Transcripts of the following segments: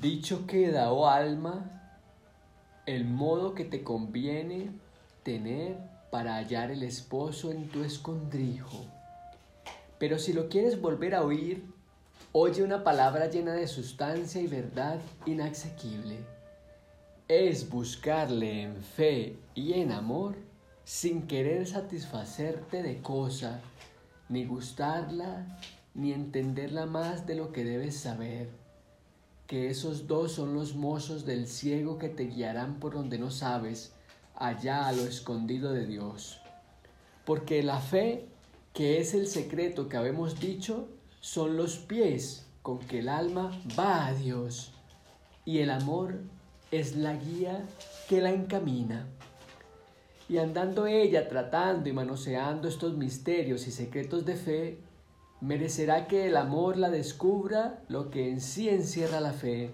Dicho queda, oh alma, el modo que te conviene tener para hallar el esposo en tu escondrijo. Pero si lo quieres volver a oír, oye una palabra llena de sustancia y verdad inasequible. Es buscarle en fe y en amor sin querer satisfacerte de cosa, ni gustarla, ni entenderla más de lo que debes saber, que esos dos son los mozos del ciego que te guiarán por donde no sabes, allá a lo escondido de Dios. Porque la fe, que es el secreto que habemos dicho, son los pies con que el alma va a Dios, y el amor es la guía que la encamina. Y andando ella tratando y manoseando estos misterios y secretos de fe, merecerá que el amor la descubra lo que en sí encierra la fe,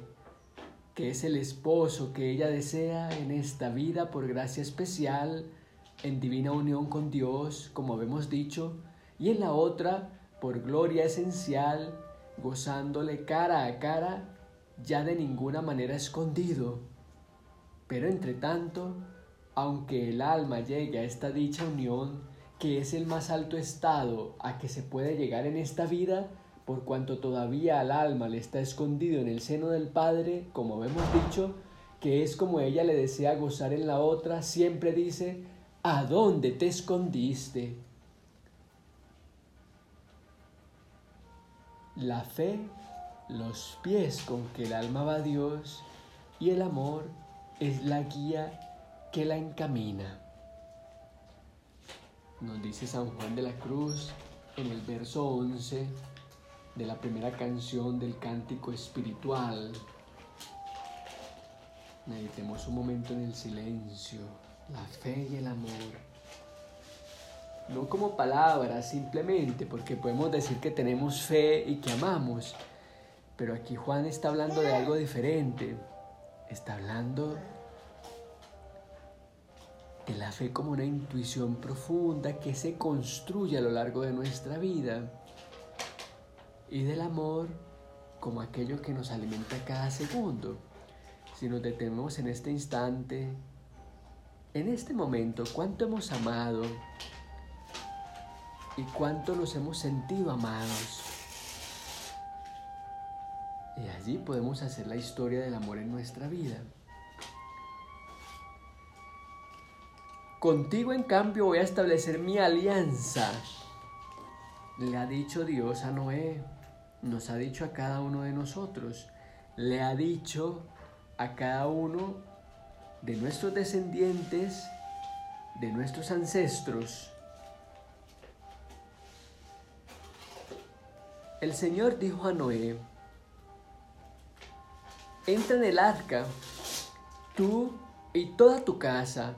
que es el esposo que ella desea en esta vida por gracia especial, en divina unión con Dios, como habemos dicho, y en la otra por gloria esencial, gozándole cara a cara, ya de ninguna manera escondido. Pero entre tanto, aunque el alma llegue a esta dicha unión, que es el más alto estado a que se puede llegar en esta vida, por cuanto todavía al alma le está escondido en el seno del Padre, como hemos dicho, que es como ella le desea gozar en la otra, siempre dice, ¿a dónde te escondiste? La fe, los pies con que el alma va a Dios y el amor es la guía que la encamina. Nos dice San Juan de la Cruz en el verso 11 de la primera canción del cántico espiritual. Meditemos un momento en el silencio, la fe y el amor. No como palabras simplemente, porque podemos decir que tenemos fe y que amamos, pero aquí Juan está hablando de algo diferente. Está hablando la fe como una intuición profunda que se construye a lo largo de nuestra vida y del amor como aquello que nos alimenta cada segundo. Si nos detenemos en este instante, en este momento, cuánto hemos amado y cuánto nos hemos sentido amados. Y allí podemos hacer la historia del amor en nuestra vida. Contigo en cambio voy a establecer mi alianza. Le ha dicho Dios a Noé, nos ha dicho a cada uno de nosotros, le ha dicho a cada uno de nuestros descendientes, de nuestros ancestros. El Señor dijo a Noé, entra en el arca, tú y toda tu casa,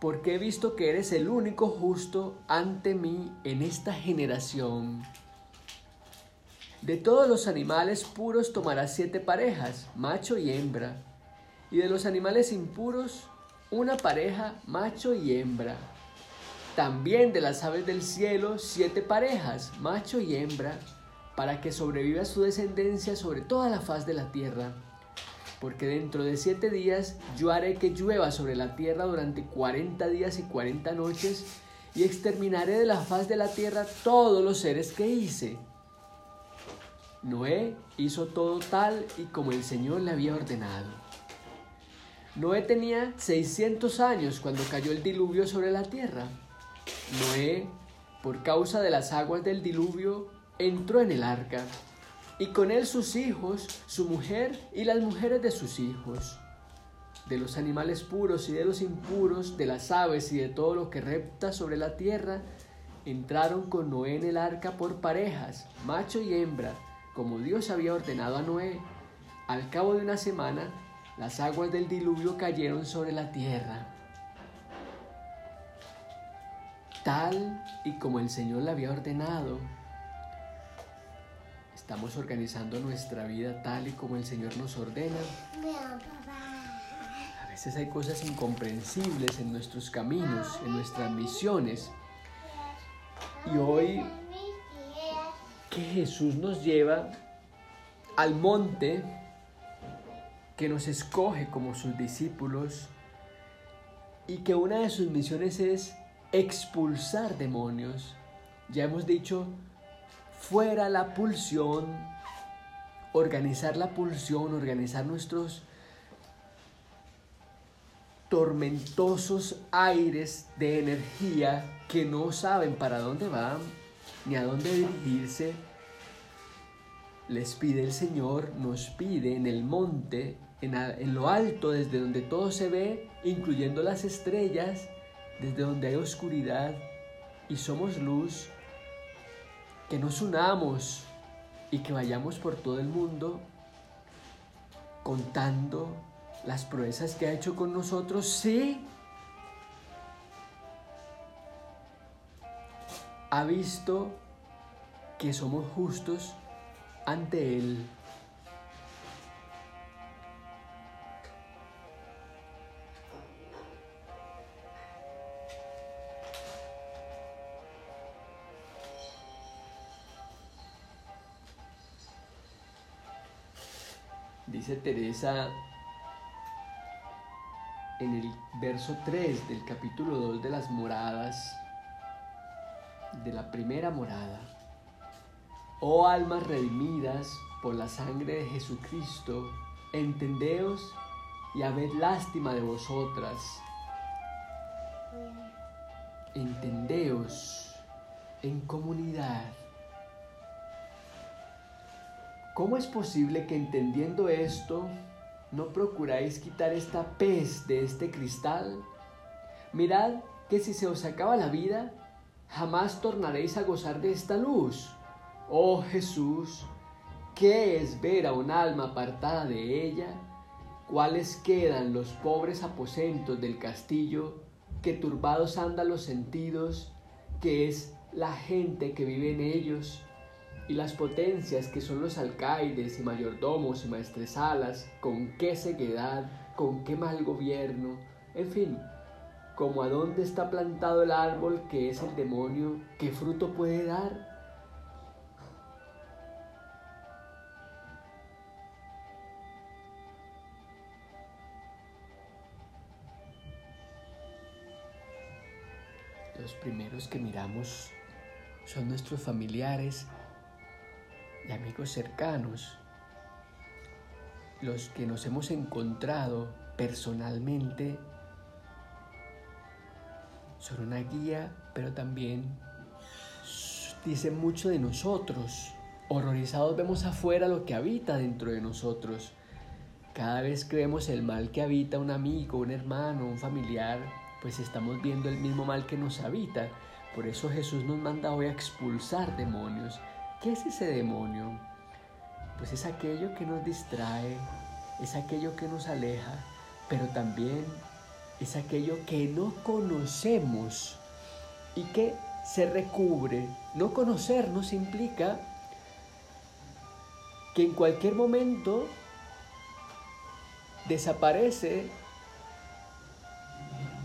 porque he visto que eres el único justo ante mí en esta generación. De todos los animales puros tomarás siete parejas, macho y hembra, y de los animales impuros una pareja, macho y hembra. También de las aves del cielo siete parejas, macho y hembra, para que sobreviva su descendencia sobre toda la faz de la tierra porque dentro de siete días yo haré que llueva sobre la tierra durante cuarenta días y cuarenta noches, y exterminaré de la faz de la tierra todos los seres que hice. Noé hizo todo tal y como el Señor le había ordenado. Noé tenía 600 años cuando cayó el diluvio sobre la tierra. Noé, por causa de las aguas del diluvio, entró en el arca y con él sus hijos, su mujer y las mujeres de sus hijos. De los animales puros y de los impuros, de las aves y de todo lo que repta sobre la tierra, entraron con Noé en el arca por parejas, macho y hembra, como Dios había ordenado a Noé. Al cabo de una semana, las aguas del diluvio cayeron sobre la tierra. Tal y como el Señor le había ordenado, Estamos organizando nuestra vida tal y como el Señor nos ordena. A veces hay cosas incomprensibles en nuestros caminos, en nuestras misiones. Y hoy que Jesús nos lleva al monte que nos escoge como sus discípulos y que una de sus misiones es expulsar demonios. Ya hemos dicho, fuera la pulsión, organizar la pulsión, organizar nuestros tormentosos aires de energía que no saben para dónde van ni a dónde dirigirse. Les pide el Señor, nos pide en el monte, en, lo alto, desde donde todo se ve, incluyendo las estrellas, desde donde hay oscuridad y somos luz, que nos unamos y que vayamos por todo el mundo contando las proezas que ha hecho con nosotros, sí. Ha visto que somos justos ante Él. Teresa en el verso 3 del capítulo 2 de las moradas, de la primera morada. Oh almas redimidas por la sangre de Jesucristo, entendeos y habed lástima de vosotras. Entendeos en comunidad. ¿Cómo es posible que entendiendo esto ¿no procuráis quitar esta pez de este cristal? Mirad que si se os acaba la vida, jamás tornaréis a gozar de esta luz. Oh Jesús, ¿qué es ver a un alma apartada de ella? ¿Cuáles quedan los pobres aposentos del castillo que turbados andan los sentidos, que es la gente que vive en ellos? Y las potencias que son los alcaides y mayordomos y maestresalas, con qué ceguedad, con qué mal gobierno, en fin, como a dónde está plantado el árbol que es el demonio, qué fruto puede dar. Los primeros que miramos son nuestros familiares y amigos cercanos, los que nos hemos encontrado personalmente, son una guía, pero también dicen mucho de nosotros. Horrorizados vemos afuera lo que habita dentro de nosotros. Cada vez que vemos el mal que habita un amigo, un hermano, un familiar, pues estamos viendo el mismo mal que nos habita. Por eso Jesús nos manda hoy a expulsar demonios. ¿Qué es ese demonio? Pues es aquello que nos distrae, es aquello que nos aleja, pero también es aquello que no conocemos y que se recubre. No conocernos implica que en cualquier momento desaparece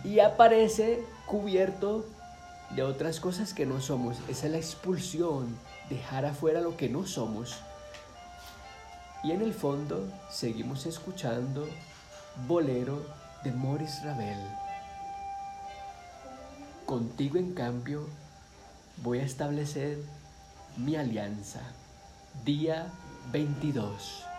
y aparece cubierto de otras cosas que no somos. Esa es la expulsión dejar afuera lo que no somos. Y en el fondo seguimos escuchando Bolero de Maurice Ravel. Contigo en cambio voy a establecer mi alianza. Día 22.